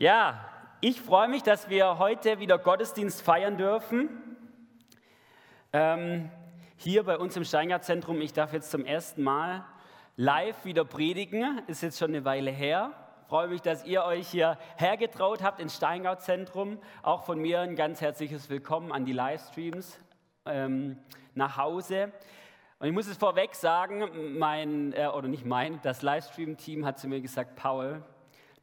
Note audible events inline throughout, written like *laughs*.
Ja, ich freue mich, dass wir heute wieder Gottesdienst feiern dürfen. Ähm, hier bei uns im Steingart-Zentrum. Ich darf jetzt zum ersten Mal live wieder predigen. Ist jetzt schon eine Weile her. Freue mich, dass ihr euch hier hergetraut habt ins Steingart-Zentrum. Auch von mir ein ganz herzliches Willkommen an die Livestreams ähm, nach Hause. Und ich muss es vorweg sagen, mein, äh, oder nicht mein, das Livestream-Team hat zu mir gesagt, Paul,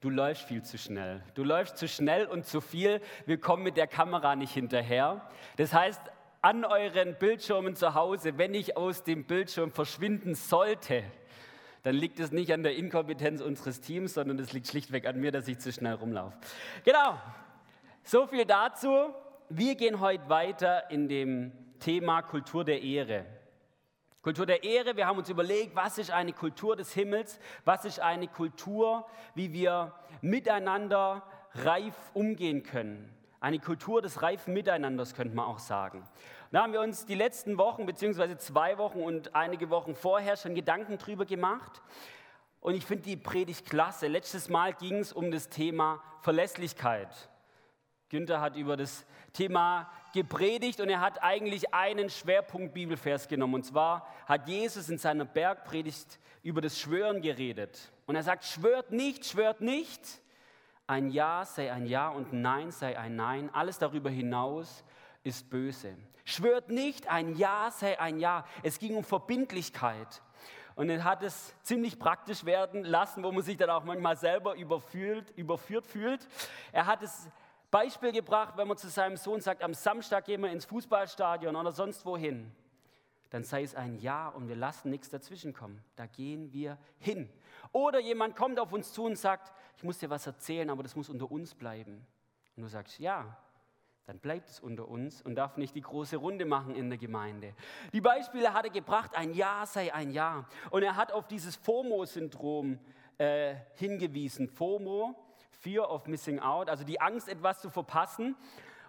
du läufst viel zu schnell. Du läufst zu schnell und zu viel. Wir kommen mit der Kamera nicht hinterher. Das heißt, an euren Bildschirmen zu Hause, wenn ich aus dem Bildschirm verschwinden sollte, dann liegt es nicht an der Inkompetenz unseres Teams, sondern es liegt schlichtweg an mir, dass ich zu schnell rumlaufe. Genau, so viel dazu. Wir gehen heute weiter in dem Thema Kultur der Ehre. Kultur der Ehre, wir haben uns überlegt, was ist eine Kultur des Himmels, was ist eine Kultur, wie wir miteinander reif umgehen können. Eine Kultur des reifen Miteinanders könnte man auch sagen. Da haben wir uns die letzten Wochen, beziehungsweise zwei Wochen und einige Wochen vorher schon Gedanken drüber gemacht. Und ich finde die Predigt klasse. Letztes Mal ging es um das Thema Verlässlichkeit. Günther hat über das Thema gepredigt und er hat eigentlich einen Schwerpunkt Bibelvers genommen. Und zwar hat Jesus in seiner Bergpredigt über das Schwören geredet. Und er sagt, schwört nicht, schwört nicht. Ein Ja sei ein Ja und Nein sei ein Nein. Alles darüber hinaus ist böse. Schwört nicht, ein Ja sei ein Ja. Es ging um Verbindlichkeit. Und er hat es ziemlich praktisch werden lassen, wo man sich dann auch manchmal selber überführt, überführt fühlt. Er hat es Beispiel gebracht, wenn man zu seinem Sohn sagt, am Samstag gehen wir ins Fußballstadion oder sonst wohin, dann sei es ein Ja und wir lassen nichts dazwischenkommen. Da gehen wir hin. Oder jemand kommt auf uns zu und sagt, ich muss dir was erzählen, aber das muss unter uns bleiben. Und du sagst, ja, dann bleibt es unter uns und darf nicht die große Runde machen in der Gemeinde. Die Beispiele hat er gebracht, ein Ja sei ein Ja. Und er hat auf dieses FOMO-Syndrom äh, hingewiesen. FOMO Fear of Missing Out, also die Angst, etwas zu verpassen.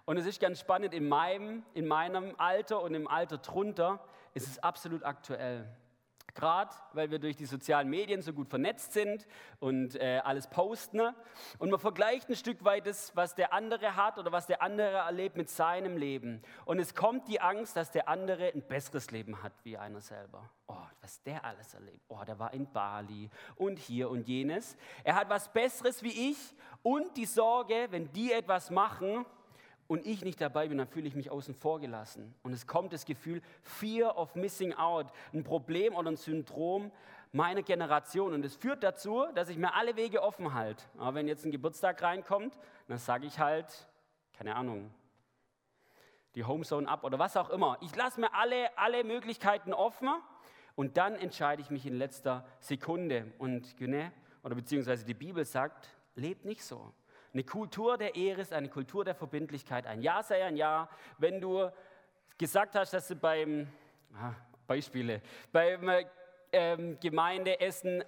Und es ist ganz spannend, in meinem, in meinem Alter und im Alter drunter ist es absolut aktuell. Gerade weil wir durch die sozialen Medien so gut vernetzt sind und äh, alles posten. Und man vergleicht ein Stück weit das, was der andere hat oder was der andere erlebt mit seinem Leben. Und es kommt die Angst, dass der andere ein besseres Leben hat wie einer selber. Oh, was der alles erlebt. Oh, der war in Bali und hier und jenes. Er hat was Besseres wie ich und die Sorge, wenn die etwas machen, und ich nicht dabei bin, dann fühle ich mich außen vor gelassen. Und es kommt das Gefühl Fear of Missing Out, ein Problem oder ein Syndrom meiner Generation. Und es führt dazu, dass ich mir alle Wege offen halte. Aber wenn jetzt ein Geburtstag reinkommt, dann sage ich halt, keine Ahnung, die Homezone ab oder was auch immer. Ich lasse mir alle, alle Möglichkeiten offen und dann entscheide ich mich in letzter Sekunde. Und oder beziehungsweise die Bibel sagt, lebt nicht so. Eine Kultur der Ehre ist eine Kultur der Verbindlichkeit. Ein Ja sei ein Ja. Wenn du gesagt hast, dass du beim, ah, Beispiele, beim ähm, Gemeindeessen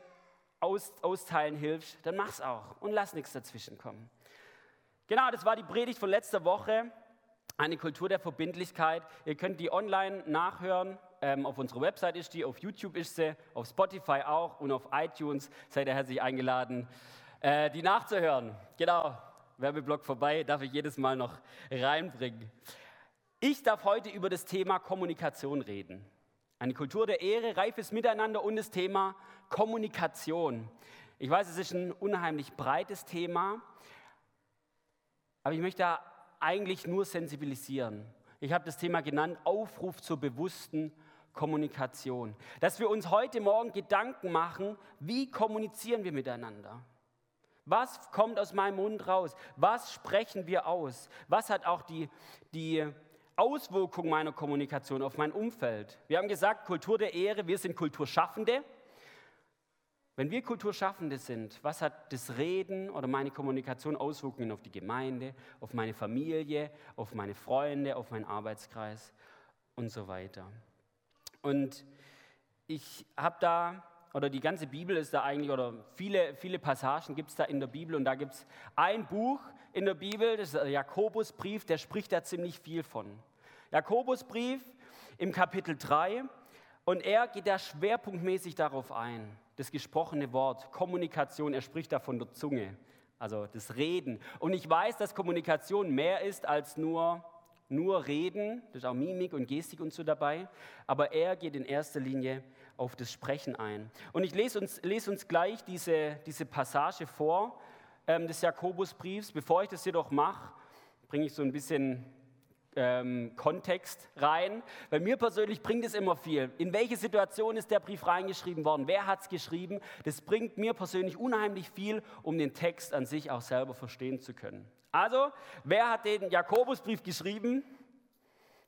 aus, austeilen hilfst, dann mach's auch und lass nichts dazwischen kommen. Genau, das war die Predigt von letzter Woche. Eine Kultur der Verbindlichkeit. Ihr könnt die online nachhören. Ähm, auf unserer Website ist die, auf YouTube ist sie, auf Spotify auch und auf iTunes seid ihr herzlich eingeladen äh, die nachzuhören. Genau, Werbeblock vorbei, darf ich jedes Mal noch reinbringen. Ich darf heute über das Thema Kommunikation reden. Eine Kultur der Ehre, reifes Miteinander und das Thema Kommunikation. Ich weiß, es ist ein unheimlich breites Thema, aber ich möchte da eigentlich nur sensibilisieren. Ich habe das Thema genannt, Aufruf zur bewussten Kommunikation. Dass wir uns heute Morgen Gedanken machen, wie kommunizieren wir miteinander. Was kommt aus meinem Mund raus? Was sprechen wir aus? Was hat auch die, die Auswirkung meiner Kommunikation auf mein Umfeld? Wir haben gesagt, Kultur der Ehre, wir sind Kulturschaffende. Wenn wir Kulturschaffende sind, was hat das Reden oder meine Kommunikation Auswirkungen auf die Gemeinde, auf meine Familie, auf meine Freunde, auf meinen Arbeitskreis und so weiter? Und ich habe da oder die ganze Bibel ist da eigentlich, oder viele, viele Passagen gibt es da in der Bibel. Und da gibt es ein Buch in der Bibel, das ist der Jakobusbrief, der spricht da ziemlich viel von. Jakobusbrief im Kapitel 3. Und er geht da schwerpunktmäßig darauf ein, das gesprochene Wort, Kommunikation, er spricht da von der Zunge. also das Reden. Und ich weiß, dass Kommunikation mehr ist als nur, nur Reden, da ist auch Mimik und Gestik und so dabei, aber er geht in erster Linie auf das Sprechen ein. Und ich lese uns, lese uns gleich diese, diese Passage vor ähm, des Jakobusbriefs. Bevor ich das jedoch mache, bringe ich so ein bisschen ähm, Kontext rein, weil mir persönlich bringt es immer viel. In welche Situation ist der Brief reingeschrieben worden? Wer hat es geschrieben? Das bringt mir persönlich unheimlich viel, um den Text an sich auch selber verstehen zu können. Also, wer hat den Jakobusbrief geschrieben?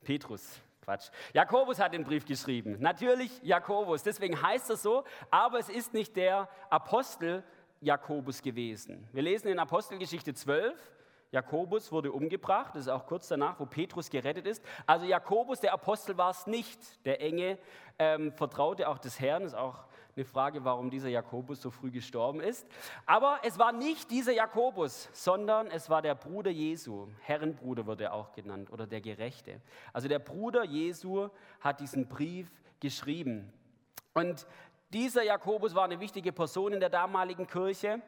Petrus. Quatsch. Jakobus hat den Brief geschrieben. Natürlich Jakobus. Deswegen heißt er so, aber es ist nicht der Apostel Jakobus gewesen. Wir lesen in Apostelgeschichte 12, Jakobus wurde umgebracht, das ist auch kurz danach, wo Petrus gerettet ist. Also Jakobus, der Apostel, war es nicht. Der enge ähm, Vertraute auch des Herrn, ist auch eine Frage, warum dieser Jakobus so früh gestorben ist. Aber es war nicht dieser Jakobus, sondern es war der Bruder Jesu. Herrenbruder wird er auch genannt oder der Gerechte. Also der Bruder Jesu hat diesen Brief geschrieben. Und dieser Jakobus war eine wichtige Person in der damaligen Kirche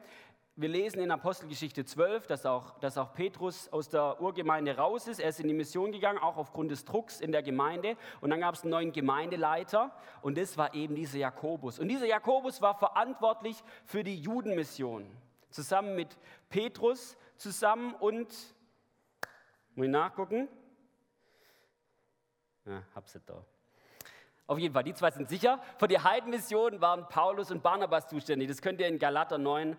wir lesen in Apostelgeschichte 12, dass auch, dass auch Petrus aus der Urgemeinde raus ist. Er ist in die Mission gegangen, auch aufgrund des Drucks in der Gemeinde. Und dann gab es einen neuen Gemeindeleiter und das war eben dieser Jakobus. Und dieser Jakobus war verantwortlich für die Judenmission. Zusammen mit Petrus, zusammen und, muss ich nachgucken? Ja, hab's nicht da. Auf jeden Fall, die zwei sind sicher. Für die Heidenmission waren Paulus und Barnabas zuständig. Das könnt ihr in Galater 9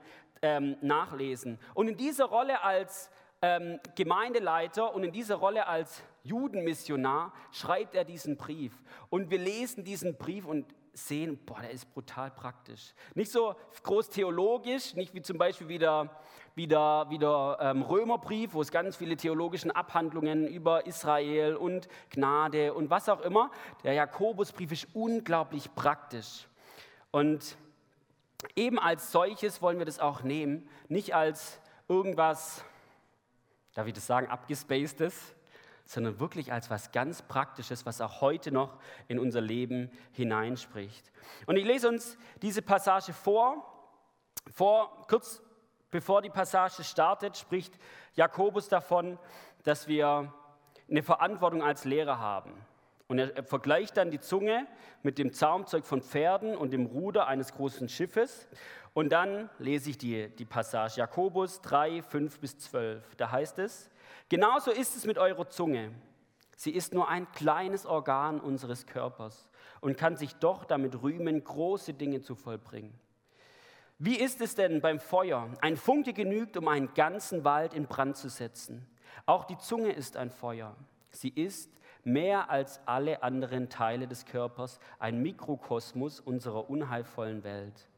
ähm, nachlesen. Und in dieser Rolle als ähm, Gemeindeleiter und in dieser Rolle als Judenmissionar schreibt er diesen Brief. Und wir lesen diesen Brief und sehen, boah, der ist brutal praktisch. Nicht so groß theologisch, nicht wie zum Beispiel wieder wie der, wie der ähm, Römerbrief, wo es ganz viele theologische Abhandlungen über Israel und Gnade und was auch immer. Der Jakobusbrief ist unglaublich praktisch. Und eben als solches wollen wir das auch nehmen, nicht als irgendwas, darf ich das sagen, abgespacedes, sondern wirklich als was ganz Praktisches, was auch heute noch in unser Leben hineinspricht. Und ich lese uns diese Passage vor. Vor, kurz bevor die Passage startet, spricht Jakobus davon, dass wir eine Verantwortung als Lehrer haben. Und er vergleicht dann die Zunge mit dem Zaumzeug von Pferden und dem Ruder eines großen Schiffes. Und dann lese ich die, die Passage Jakobus 3, 5 bis 12. Da heißt es, genauso ist es mit eurer Zunge. Sie ist nur ein kleines Organ unseres Körpers und kann sich doch damit rühmen, große Dinge zu vollbringen. Wie ist es denn beim Feuer? Ein Funke genügt, um einen ganzen Wald in Brand zu setzen. Auch die Zunge ist ein Feuer. Sie ist mehr als alle anderen Teile des Körpers ein Mikrokosmos unserer unheilvollen Welt.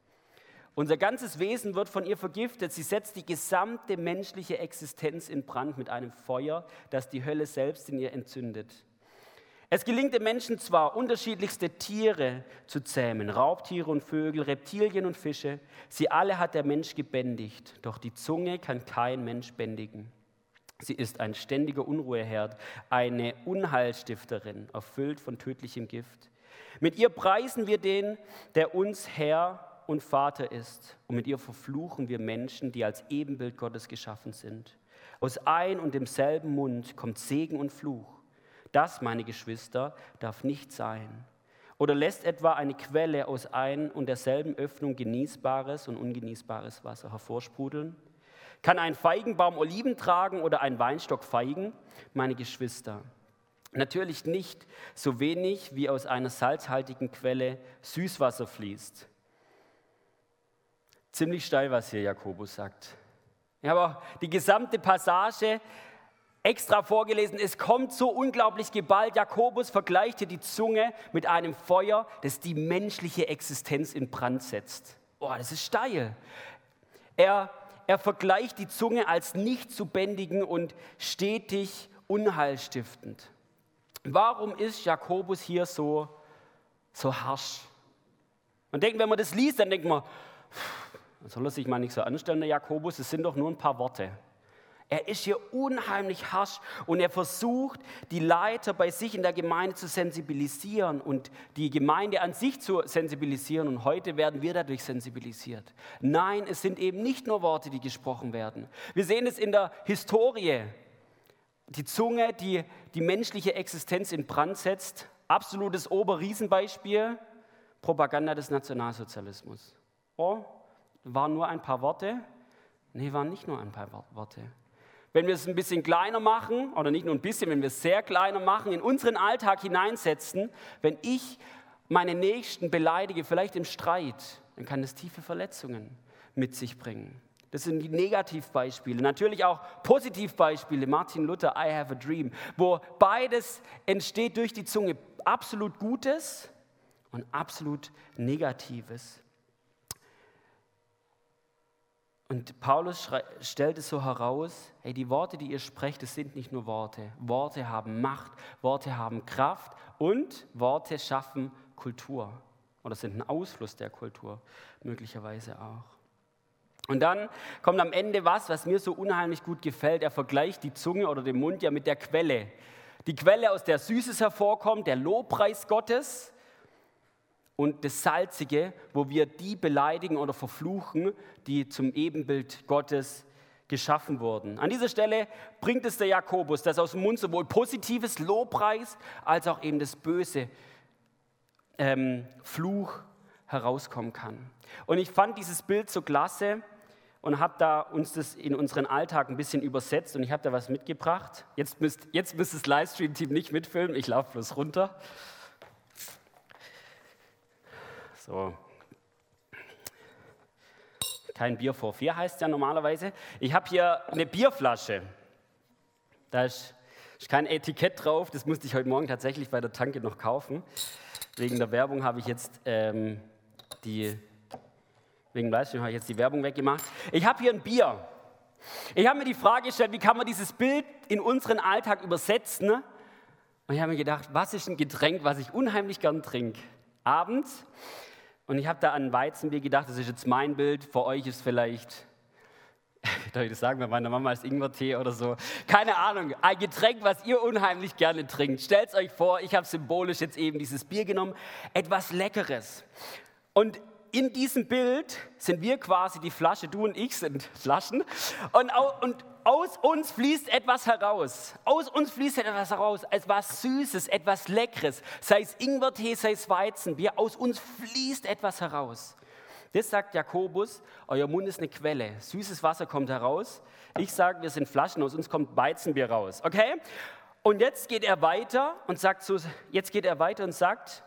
Unser ganzes Wesen wird von ihr vergiftet. Sie setzt die gesamte menschliche Existenz in Brand mit einem Feuer, das die Hölle selbst in ihr entzündet. Es gelingt dem Menschen zwar, unterschiedlichste Tiere zu zähmen, Raubtiere und Vögel, Reptilien und Fische. Sie alle hat der Mensch gebändigt, doch die Zunge kann kein Mensch bändigen. Sie ist ein ständiger Unruheherd, eine Unheilstifterin, erfüllt von tödlichem Gift. Mit ihr preisen wir den, der uns Herr und Vater ist. Und mit ihr verfluchen wir Menschen, die als Ebenbild Gottes geschaffen sind. Aus ein und demselben Mund kommt Segen und Fluch. Das, meine Geschwister, darf nicht sein. Oder lässt etwa eine Quelle aus ein und derselben Öffnung genießbares und ungenießbares Wasser hervorsprudeln? Kann ein Feigenbaum Oliven tragen oder ein Weinstock Feigen? Meine Geschwister, natürlich nicht so wenig wie aus einer salzhaltigen Quelle Süßwasser fließt. Ziemlich steil, was hier Jakobus sagt. Ja, aber die gesamte Passage extra vorgelesen, es kommt so unglaublich geballt. Jakobus vergleicht hier die Zunge mit einem Feuer, das die menschliche Existenz in Brand setzt. Boah, das ist steil. Er er vergleicht die Zunge als nicht zu bändigen und stetig unheilstiftend. Warum ist Jakobus hier so, so harsch? Man denkt, wenn man das liest, dann denkt man, soll er sich mal nicht so anstellen, der Jakobus, es sind doch nur ein paar Worte. Er ist hier unheimlich harsch und er versucht, die Leiter bei sich in der Gemeinde zu sensibilisieren und die Gemeinde an sich zu sensibilisieren. Und heute werden wir dadurch sensibilisiert. Nein, es sind eben nicht nur Worte, die gesprochen werden. Wir sehen es in der Historie. Die Zunge, die die menschliche Existenz in Brand setzt. Absolutes Oberriesenbeispiel. Propaganda des Nationalsozialismus. Oh, waren nur ein paar Worte? Nee, waren nicht nur ein paar Worte. Wenn wir es ein bisschen kleiner machen, oder nicht nur ein bisschen, wenn wir es sehr kleiner machen, in unseren Alltag hineinsetzen, wenn ich meine Nächsten beleidige, vielleicht im Streit, dann kann es tiefe Verletzungen mit sich bringen. Das sind die Negativbeispiele. Natürlich auch Positivbeispiele. Martin Luther, I have a dream, wo beides entsteht durch die Zunge. Absolut Gutes und absolut Negatives. Und Paulus stellt es so heraus, hey, die Worte, die ihr sprecht, das sind nicht nur Worte. Worte haben Macht, Worte haben Kraft und Worte schaffen Kultur oder sind ein Ausfluss der Kultur, möglicherweise auch. Und dann kommt am Ende was, was mir so unheimlich gut gefällt. Er vergleicht die Zunge oder den Mund ja mit der Quelle. Die Quelle, aus der Süßes hervorkommt, der Lobpreis Gottes und das Salzige, wo wir die beleidigen oder verfluchen, die zum Ebenbild Gottes geschaffen wurden. An dieser Stelle bringt es der Jakobus, dass aus dem Mund sowohl positives Lobpreis als auch eben das böse ähm, Fluch herauskommen kann. Und ich fand dieses Bild so klasse und habe da uns das in unseren Alltag ein bisschen übersetzt und ich habe da was mitgebracht. Jetzt müsst, jetzt müsst das Livestream-Team nicht mitfilmen, ich laufe bloß runter. So. Kein Bier vor vier heißt ja normalerweise. Ich habe hier eine Bierflasche. Da ist, ist kein Etikett drauf. Das musste ich heute Morgen tatsächlich bei der Tanke noch kaufen. Wegen der Werbung habe ich jetzt ähm, die wegen Livestream habe ich jetzt die Werbung weggemacht. Ich habe hier ein Bier. Ich habe mir die Frage gestellt, wie kann man dieses Bild in unseren Alltag übersetzen? Und ich habe mir gedacht, was ist ein Getränk, was ich unheimlich gern trinke? Abends und ich habe da an Weizenbier gedacht, das ist jetzt mein Bild, für euch ist vielleicht, *laughs* darf ich das sagen, bei meiner Mama ist Ingwertee oder so, keine Ahnung, ein Getränk, was ihr unheimlich gerne trinkt. Stellt euch vor, ich habe symbolisch jetzt eben dieses Bier genommen, etwas Leckeres. Und in diesem Bild sind wir quasi die Flasche, du und ich sind *laughs* Flaschen. Und, und aus uns fließt etwas heraus. Aus uns fließt etwas heraus. Etwas Süßes, etwas Leckeres. Sei es Ingwertee, sei es Weizenbier. Aus uns fließt etwas heraus. Das sagt Jakobus, euer Mund ist eine Quelle. Süßes Wasser kommt heraus. Ich sage, wir sind Flaschen, aus uns kommt Weizenbier raus. Okay? Und jetzt geht er weiter und sagt so, jetzt geht er weiter und sagt,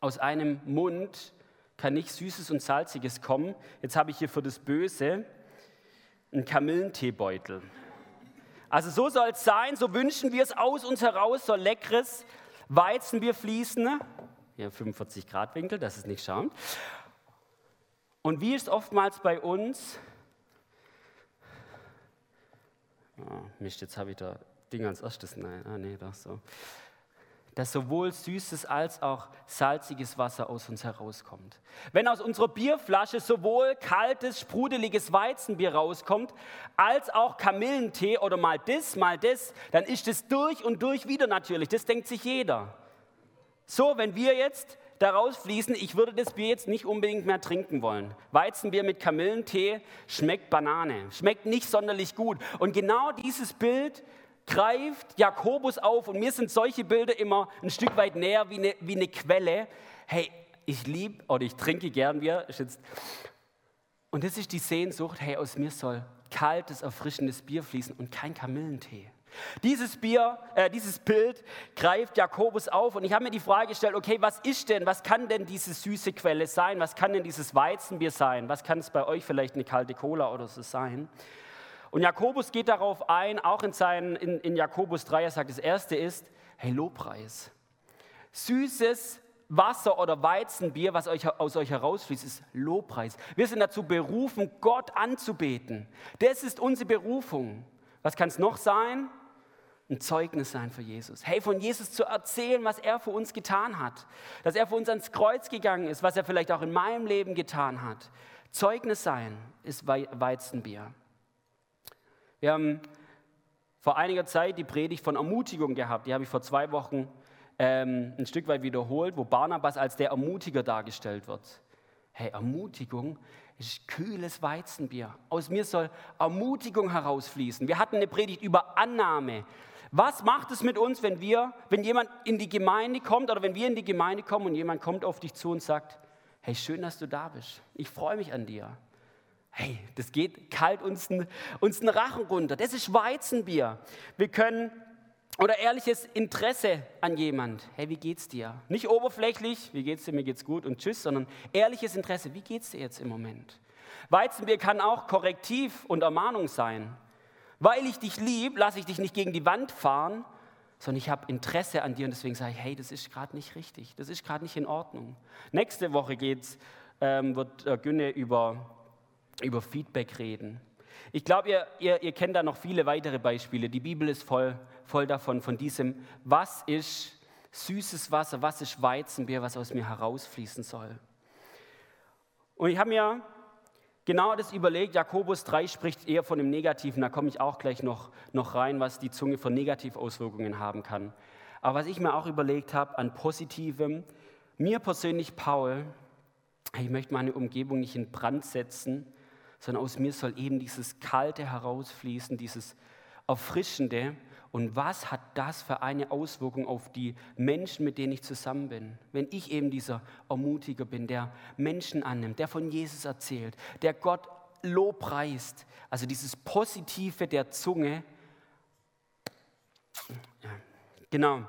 aus einem Mund kann nicht Süßes und Salziges kommen. Jetzt habe ich hier für das Böse ein Kamillenteebeutel. Also so soll es sein, so wünschen wir es aus uns heraus, soll leckeres Weizenbier fließen. Hier 45 Grad Winkel, das ist nicht schauend. Und wie ist oftmals bei uns? Oh, Mist, jetzt habe ich da Ding als erstes. Nein, ah, nee, doch so dass sowohl süßes als auch salziges Wasser aus uns herauskommt. Wenn aus unserer Bierflasche sowohl kaltes, sprudeliges Weizenbier rauskommt, als auch Kamillentee oder mal das, mal das, dann ist es durch und durch wieder natürlich. Das denkt sich jeder. So, wenn wir jetzt daraus fließen, ich würde das Bier jetzt nicht unbedingt mehr trinken wollen. Weizenbier mit Kamillentee schmeckt Banane, schmeckt nicht sonderlich gut. Und genau dieses Bild greift Jakobus auf und mir sind solche Bilder immer ein Stück weit näher wie eine, wie eine Quelle. Hey, ich liebe oder ich trinke gern Bier. Und das ist die Sehnsucht, hey, aus mir soll kaltes, erfrischendes Bier fließen und kein Kamillentee. Dieses Bier, äh, dieses Bild greift Jakobus auf und ich habe mir die Frage gestellt, okay, was ist denn, was kann denn diese süße Quelle sein? Was kann denn dieses Weizenbier sein? Was kann es bei euch vielleicht eine kalte Cola oder so sein? Und Jakobus geht darauf ein, auch in, seinen, in, in Jakobus 3, er sagt, das erste ist, hey, Lobpreis. Süßes Wasser oder Weizenbier, was euch, aus euch herausfließt, ist Lobpreis. Wir sind dazu berufen, Gott anzubeten. Das ist unsere Berufung. Was kann es noch sein? Ein Zeugnis sein für Jesus. Hey, von Jesus zu erzählen, was er für uns getan hat. Dass er für uns ans Kreuz gegangen ist, was er vielleicht auch in meinem Leben getan hat. Zeugnis sein ist Weizenbier. Wir haben vor einiger Zeit die Predigt von Ermutigung gehabt. Die habe ich vor zwei Wochen ähm, ein Stück weit wiederholt, wo Barnabas als der Ermutiger dargestellt wird. Hey, Ermutigung ist kühles Weizenbier. Aus mir soll Ermutigung herausfließen. Wir hatten eine Predigt über Annahme. Was macht es mit uns, wenn wir, wenn jemand in die Gemeinde kommt oder wenn wir in die Gemeinde kommen und jemand kommt auf dich zu und sagt, hey, schön, dass du da bist. Ich freue mich an dir. Hey, das geht kalt uns einen, uns Rachen runter. Das ist Weizenbier. Wir können oder ehrliches Interesse an jemand. Hey, wie geht's dir? Nicht oberflächlich, wie geht's dir, mir geht's gut und tschüss, sondern ehrliches Interesse. Wie geht's dir jetzt im Moment? Weizenbier kann auch Korrektiv und Ermahnung sein. Weil ich dich lieb, lasse ich dich nicht gegen die Wand fahren, sondern ich habe Interesse an dir und deswegen sage ich, hey, das ist gerade nicht richtig, das ist gerade nicht in Ordnung. Nächste Woche geht's, ähm, wird äh, Günne über, über Feedback reden. Ich glaube, ihr, ihr, ihr kennt da noch viele weitere Beispiele. Die Bibel ist voll, voll davon, von diesem, was ist süßes Wasser, was ist Weizenbier, was aus mir herausfließen soll. Und ich habe mir genau das überlegt. Jakobus 3 spricht eher von dem Negativen, da komme ich auch gleich noch, noch rein, was die Zunge für Negativauswirkungen haben kann. Aber was ich mir auch überlegt habe an Positivem, mir persönlich, Paul, ich möchte meine Umgebung nicht in Brand setzen, sondern aus mir soll eben dieses Kalte herausfließen, dieses Erfrischende. Und was hat das für eine Auswirkung auf die Menschen, mit denen ich zusammen bin? Wenn ich eben dieser Ermutiger bin, der Menschen annimmt, der von Jesus erzählt, der Gott lobpreist, also dieses Positive der Zunge. Genau.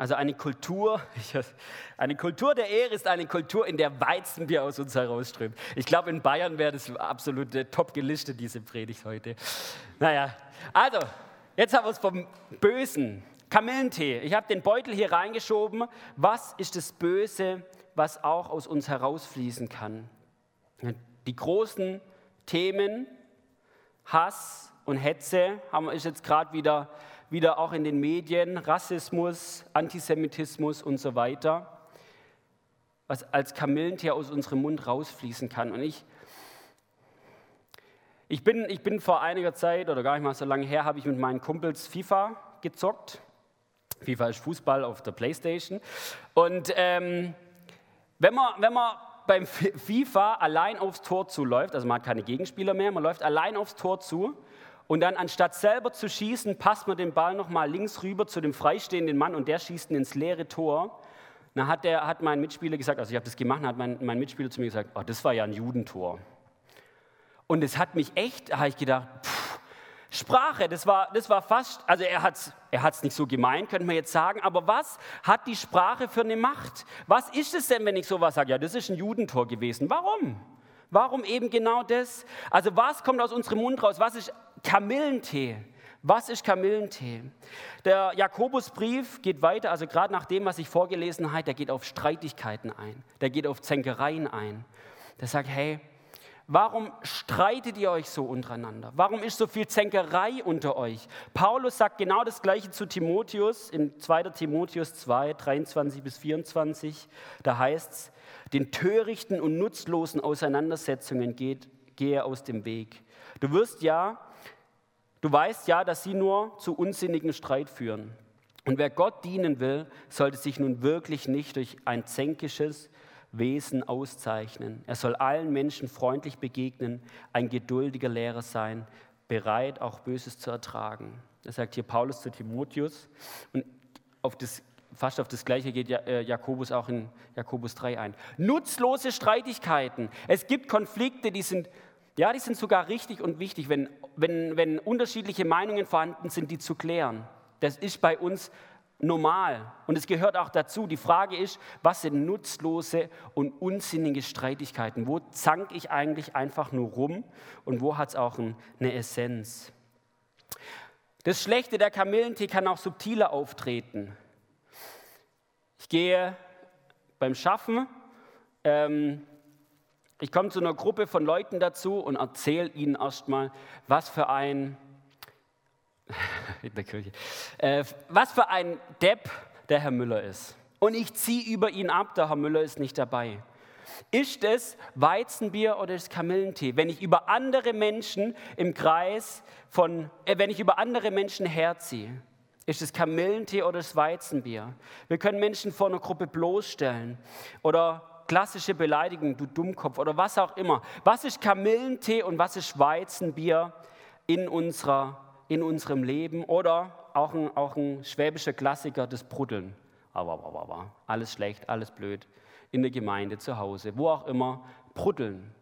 Also eine Kultur, *laughs* eine Kultur der Ehre ist eine Kultur, in der Weizenbier aus uns herausströmt. Ich glaube, in Bayern wäre das absolut top gelistet, diese Predigt heute. Naja, also, jetzt haben wir es vom Bösen. Kamillentee. Ich habe den Beutel hier reingeschoben. Was ist das Böse, was auch aus uns herausfließen kann? Die großen Themen, Hass und Hetze, haben, ist jetzt gerade wieder wieder auch in den Medien, Rassismus, Antisemitismus und so weiter, was als Kamillentee aus unserem Mund rausfließen kann. Und ich, ich, bin, ich bin vor einiger Zeit, oder gar nicht mal so lange her, habe ich mit meinen Kumpels FIFA gezockt. FIFA ist Fußball auf der Playstation. Und ähm, wenn man, wenn man beim FIFA allein aufs Tor zuläuft, also man hat keine Gegenspieler mehr, man läuft allein aufs Tor zu, und dann anstatt selber zu schießen, passt man den Ball nochmal links rüber zu dem freistehenden Mann und der schießt ihn ins leere Tor. Dann hat, der, hat mein Mitspieler gesagt, also ich habe das gemacht, hat mein, mein Mitspieler zu mir gesagt, oh, das war ja ein Judentor. Und es hat mich echt, habe ich gedacht, pff, Sprache, das war, das war fast, also er hat es er hat's nicht so gemeint, könnte man jetzt sagen, aber was hat die Sprache für eine Macht? Was ist es denn, wenn ich sowas sage? Ja, das ist ein Judentor gewesen. Warum? Warum eben genau das? Also was kommt aus unserem Mund raus? Was ist Kamillentee? Was ist Kamillentee? Der Jakobusbrief geht weiter, also gerade nach dem, was ich vorgelesen habe, der geht auf Streitigkeiten ein, der geht auf Zänkereien ein. Der sagt, hey, warum streitet ihr euch so untereinander? Warum ist so viel Zänkerei unter euch? Paulus sagt genau das Gleiche zu Timotheus in 2. Timotheus 2, 23 bis 24. Da heißt es, den törichten und nutzlosen Auseinandersetzungen geht, gehe aus dem Weg. Du wirst ja, du weißt ja, dass sie nur zu unsinnigen Streit führen. Und wer Gott dienen will, sollte sich nun wirklich nicht durch ein zänkisches Wesen auszeichnen. Er soll allen Menschen freundlich begegnen, ein geduldiger Lehrer sein, bereit, auch Böses zu ertragen. Das sagt hier Paulus zu Timotheus. Und auf das fast auf das Gleiche geht äh, Jakobus auch in Jakobus 3 ein. Nutzlose Streitigkeiten. Es gibt Konflikte, die sind, ja, die sind sogar richtig und wichtig, wenn, wenn, wenn unterschiedliche Meinungen vorhanden sind, die zu klären. Das ist bei uns normal und es gehört auch dazu. Die Frage ist, was sind nutzlose und unsinnige Streitigkeiten? Wo zank ich eigentlich einfach nur rum und wo hat es auch eine Essenz? Das Schlechte der Kamillentee kann auch subtiler auftreten. Ich gehe beim Schaffen, ähm, ich komme zu einer Gruppe von Leuten dazu und erzähle ihnen erstmal, was für ein, *laughs* in der Kirche, äh, was für ein Depp der Herr Müller ist. Und ich ziehe über ihn ab, der Herr Müller ist nicht dabei. Ist es Weizenbier oder ist es Kamillentee? Wenn ich über andere Menschen im Kreis von, äh, wenn ich über andere Menschen herziehe, ist es Kamillentee oder ist es Weizenbier? Wir können Menschen vor einer Gruppe bloßstellen oder klassische Beleidigung, du Dummkopf oder was auch immer. Was ist Kamillentee und was ist Weizenbier in, unserer, in unserem Leben? Oder auch ein, auch ein schwäbischer Klassiker, das Bruddeln. Aber, aber, aber, alles schlecht, alles blöd. In der Gemeinde, zu Hause, wo auch immer, bruddeln.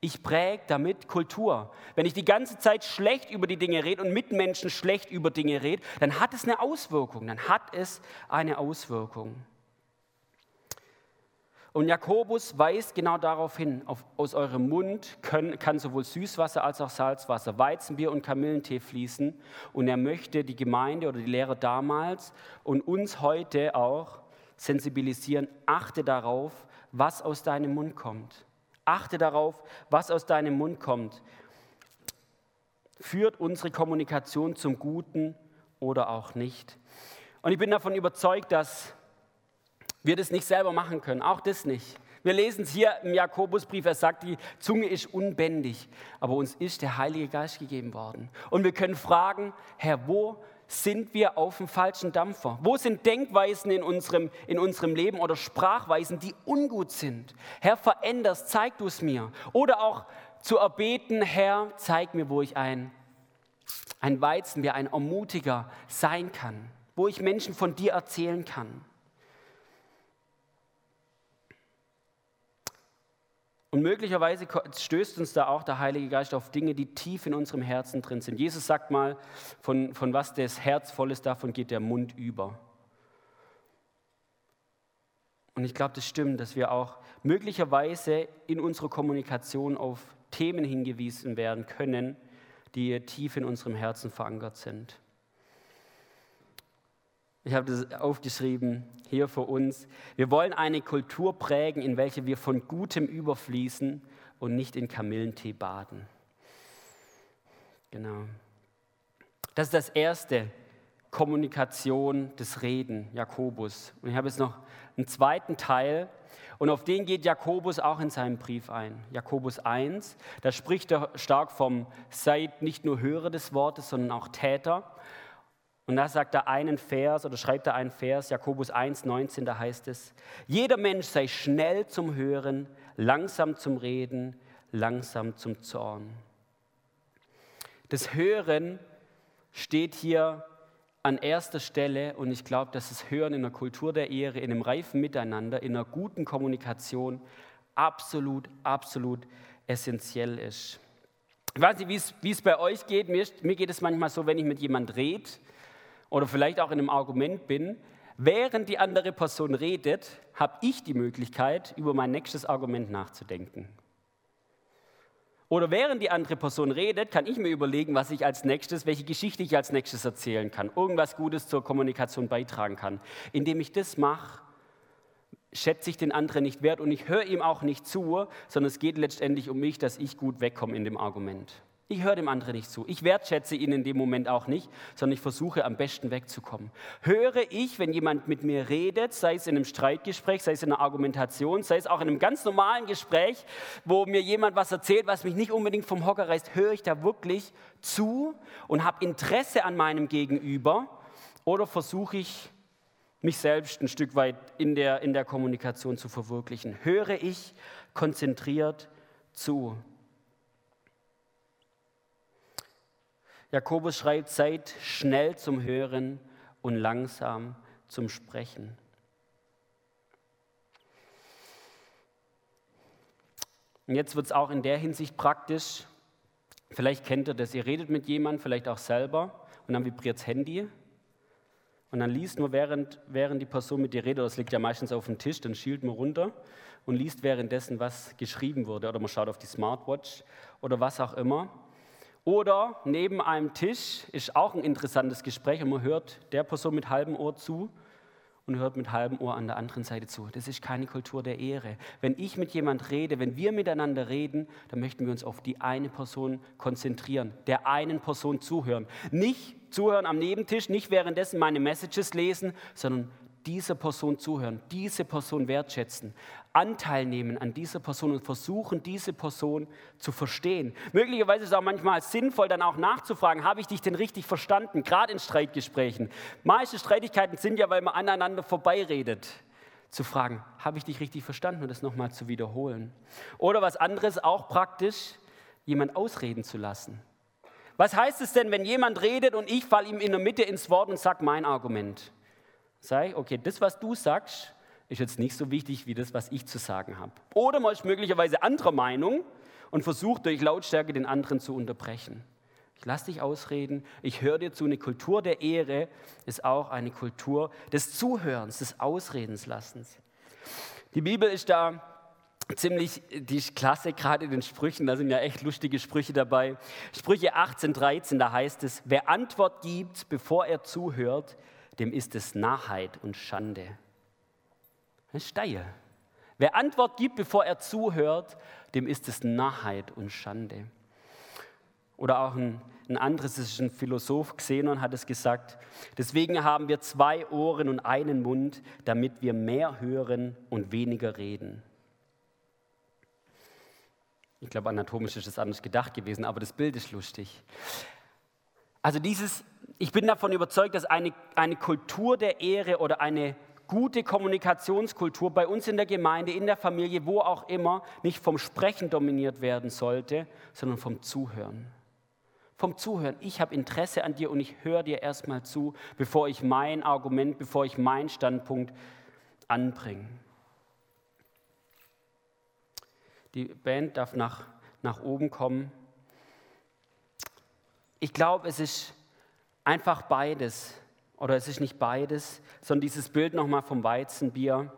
Ich präge damit Kultur. Wenn ich die ganze Zeit schlecht über die Dinge rede und mit Menschen schlecht über Dinge rede, dann hat es eine Auswirkung. Dann hat es eine Auswirkung. Und Jakobus weist genau darauf hin, auf, aus eurem Mund können, kann sowohl Süßwasser als auch Salzwasser, Weizenbier und Kamillentee fließen. Und er möchte die Gemeinde oder die Lehrer damals und uns heute auch sensibilisieren, achte darauf, was aus deinem Mund kommt. Achte darauf, was aus deinem Mund kommt. Führt unsere Kommunikation zum Guten oder auch nicht. Und ich bin davon überzeugt, dass wir das nicht selber machen können, auch das nicht. Wir lesen es hier im Jakobusbrief, er sagt, die Zunge ist unbändig, aber uns ist der Heilige Geist gegeben worden. Und wir können fragen, Herr, wo sind wir auf dem falschen Dampfer? Wo sind Denkweisen in unserem, in unserem Leben oder Sprachweisen, die ungut sind? Herr, veränderst, zeig du es mir. Oder auch zu erbeten, Herr, zeig mir, wo ich ein, ein Weizenbier, ein Ermutiger sein kann, wo ich Menschen von dir erzählen kann. Und möglicherweise stößt uns da auch der Heilige Geist auf Dinge, die tief in unserem Herzen drin sind. Jesus sagt mal, von, von was das Herz voll ist, davon geht der Mund über. Und ich glaube, das stimmt, dass wir auch möglicherweise in unserer Kommunikation auf Themen hingewiesen werden können, die tief in unserem Herzen verankert sind. Ich habe das aufgeschrieben hier für uns. Wir wollen eine Kultur prägen, in welche wir von Gutem überfließen und nicht in Kamillentee baden. Genau. Das ist das erste, Kommunikation, des Reden, Jakobus. Und ich habe jetzt noch einen zweiten Teil und auf den geht Jakobus auch in seinem Brief ein. Jakobus 1, da spricht er stark vom Seid nicht nur Hörer des Wortes, sondern auch Täter. Und da sagt er einen Vers oder schreibt er einen Vers, Jakobus 1, 19, da heißt es, jeder Mensch sei schnell zum Hören, langsam zum Reden, langsam zum Zorn. Das Hören steht hier an erster Stelle und ich glaube, dass das Hören in der Kultur der Ehre, in einem reifen Miteinander, in einer guten Kommunikation absolut, absolut essentiell ist. Ich weiß nicht, wie es bei euch geht. Mir, mir geht es manchmal so, wenn ich mit jemand rede, oder vielleicht auch in einem Argument bin, während die andere Person redet, habe ich die Möglichkeit, über mein nächstes Argument nachzudenken. Oder während die andere Person redet, kann ich mir überlegen, was ich als nächstes, welche Geschichte ich als nächstes erzählen kann, irgendwas Gutes zur Kommunikation beitragen kann. Indem ich das mache, schätze ich den anderen nicht wert und ich höre ihm auch nicht zu, sondern es geht letztendlich um mich, dass ich gut wegkomme in dem Argument. Ich höre dem anderen nicht zu. Ich wertschätze ihn in dem Moment auch nicht, sondern ich versuche am besten wegzukommen. Höre ich, wenn jemand mit mir redet, sei es in einem Streitgespräch, sei es in einer Argumentation, sei es auch in einem ganz normalen Gespräch, wo mir jemand was erzählt, was mich nicht unbedingt vom Hocker reißt, höre ich da wirklich zu und habe Interesse an meinem Gegenüber oder versuche ich, mich selbst ein Stück weit in der, in der Kommunikation zu verwirklichen? Höre ich konzentriert zu? Jakobus schreibt, seid schnell zum Hören und langsam zum Sprechen. Und jetzt wird es auch in der Hinsicht praktisch. Vielleicht kennt ihr das, ihr redet mit jemandem, vielleicht auch selber, und dann vibriert das Handy. Und dann liest nur, während, während die Person mit dir redet, das liegt ja meistens auf dem Tisch, dann schielt man runter und liest währenddessen, was geschrieben wurde. Oder man schaut auf die Smartwatch oder was auch immer. Oder neben einem Tisch ist auch ein interessantes Gespräch und man hört der Person mit halbem Ohr zu und hört mit halbem Ohr an der anderen Seite zu. Das ist keine Kultur der Ehre. Wenn ich mit jemand rede, wenn wir miteinander reden, dann möchten wir uns auf die eine Person konzentrieren, der einen Person zuhören. Nicht zuhören am Nebentisch, nicht währenddessen meine Messages lesen, sondern dieser Person zuhören, diese Person wertschätzen, Anteil nehmen an dieser Person und versuchen, diese Person zu verstehen. Möglicherweise ist es auch manchmal sinnvoll, dann auch nachzufragen, habe ich dich denn richtig verstanden, gerade in Streitgesprächen. Meiste Streitigkeiten sind ja, weil man aneinander vorbeiredet. Zu fragen, habe ich dich richtig verstanden und das nochmal zu wiederholen. Oder was anderes, auch praktisch, jemand ausreden zu lassen. Was heißt es denn, wenn jemand redet und ich falle ihm in der Mitte ins Wort und sage mein Argument? Ich, okay, das, was du sagst, ist jetzt nicht so wichtig wie das, was ich zu sagen habe. Oder man ist möglicherweise anderer Meinung und versucht durch Lautstärke den anderen zu unterbrechen. Ich lasse dich ausreden, ich höre dir zu. Eine Kultur der Ehre ist auch eine Kultur des Zuhörens, des Ausredenslassens. Die Bibel ist da ziemlich die klasse, gerade in den Sprüchen, da sind ja echt lustige Sprüche dabei. Sprüche 18, 13, da heißt es, wer Antwort gibt, bevor er zuhört, dem ist es Narrheit und Schande. Ist steil. Wer Antwort gibt, bevor er zuhört, dem ist es Narrheit und Schande. Oder auch ein, ein anderes, ist ein Philosoph, Xenon hat es gesagt, deswegen haben wir zwei Ohren und einen Mund, damit wir mehr hören und weniger reden. Ich glaube, anatomisch ist es anders gedacht gewesen, aber das Bild ist lustig. Also dieses, ich bin davon überzeugt, dass eine, eine Kultur der Ehre oder eine gute Kommunikationskultur bei uns in der Gemeinde, in der Familie, wo auch immer, nicht vom Sprechen dominiert werden sollte, sondern vom Zuhören. Vom Zuhören. Ich habe Interesse an dir und ich höre dir erstmal zu, bevor ich mein Argument, bevor ich meinen Standpunkt anbringe. Die Band darf nach, nach oben kommen. Ich glaube, es ist einfach beides. Oder es ist nicht beides, sondern dieses Bild nochmal vom Weizenbier.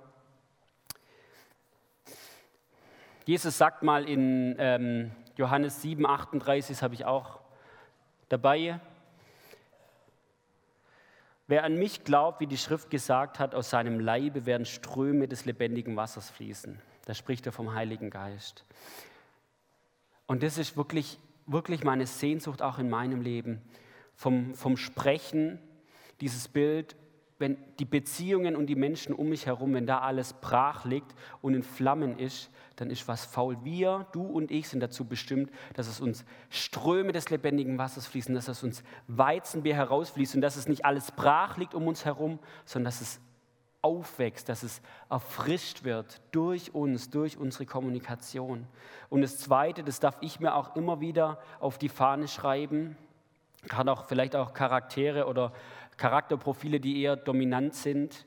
Jesus sagt mal in ähm, Johannes 7, 38, das habe ich auch dabei, wer an mich glaubt, wie die Schrift gesagt hat, aus seinem Leibe werden Ströme des lebendigen Wassers fließen. Da spricht er vom Heiligen Geist. Und das ist wirklich, wirklich meine Sehnsucht auch in meinem Leben, vom, vom Sprechen, dieses Bild, wenn die Beziehungen und die Menschen um mich herum, wenn da alles brach liegt und in Flammen ist, dann ist was faul. Wir, du und ich sind dazu bestimmt, dass es uns Ströme des lebendigen Wassers fließen, dass es uns Weizenbier herausfließt und dass es nicht alles brach liegt um uns herum, sondern dass es aufwächst, dass es erfrischt wird durch uns, durch unsere Kommunikation. Und das Zweite, das darf ich mir auch immer wieder auf die Fahne schreiben, kann auch vielleicht auch Charaktere oder Charakterprofile, die eher dominant sind.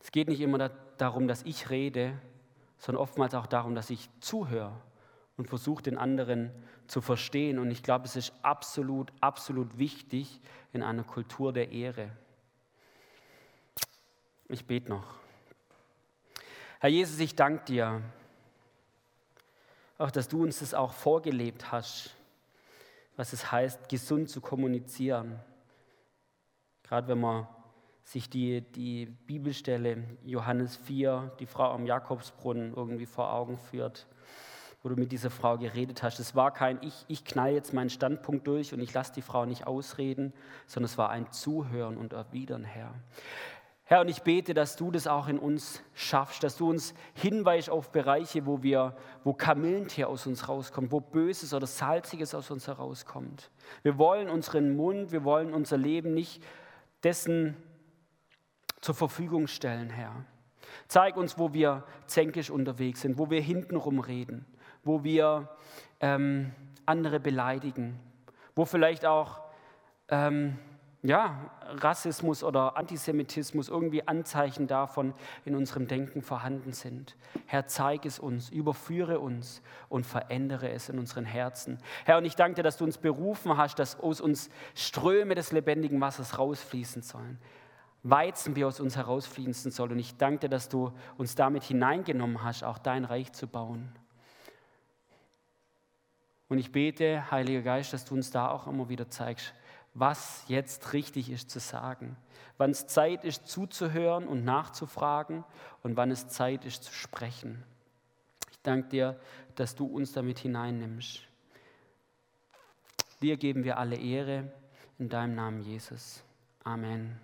Es geht nicht immer da, darum, dass ich rede, sondern oftmals auch darum, dass ich zuhöre und versuche, den anderen zu verstehen. Und ich glaube, es ist absolut, absolut wichtig in einer Kultur der Ehre. Ich bete noch. Herr Jesus, ich danke dir, auch dass du uns das auch vorgelebt hast, was es heißt, gesund zu kommunizieren. Gerade wenn man sich die, die Bibelstelle Johannes 4, die Frau am Jakobsbrunnen irgendwie vor Augen führt, wo du mit dieser Frau geredet hast. Es war kein Ich, ich knall jetzt meinen Standpunkt durch und ich lasse die Frau nicht ausreden, sondern es war ein Zuhören und Erwidern, Herr. Herr, und ich bete, dass du das auch in uns schaffst, dass du uns hinweist auf Bereiche, wo wir, wo Kamillentee aus uns rauskommt, wo Böses oder Salziges aus uns herauskommt. Wir wollen unseren Mund, wir wollen unser Leben nicht dessen zur Verfügung stellen, Herr. Zeig uns, wo wir zänkisch unterwegs sind, wo wir hintenrum reden, wo wir ähm, andere beleidigen, wo vielleicht auch ähm, ja, Rassismus oder Antisemitismus, irgendwie Anzeichen davon in unserem Denken vorhanden sind. Herr, zeig es uns, überführe uns und verändere es in unseren Herzen. Herr, und ich danke dir, dass du uns berufen hast, dass aus uns Ströme des lebendigen Wassers rausfließen sollen. Weizen wie aus uns herausfließen soll. Und ich danke dir, dass du uns damit hineingenommen hast, auch dein Reich zu bauen. Und ich bete, Heiliger Geist, dass du uns da auch immer wieder zeigst, was jetzt richtig ist zu sagen, wann es Zeit ist zuzuhören und nachzufragen und wann es Zeit ist zu sprechen. Ich danke dir, dass du uns damit hineinnimmst. Dir geben wir alle Ehre in deinem Namen, Jesus. Amen.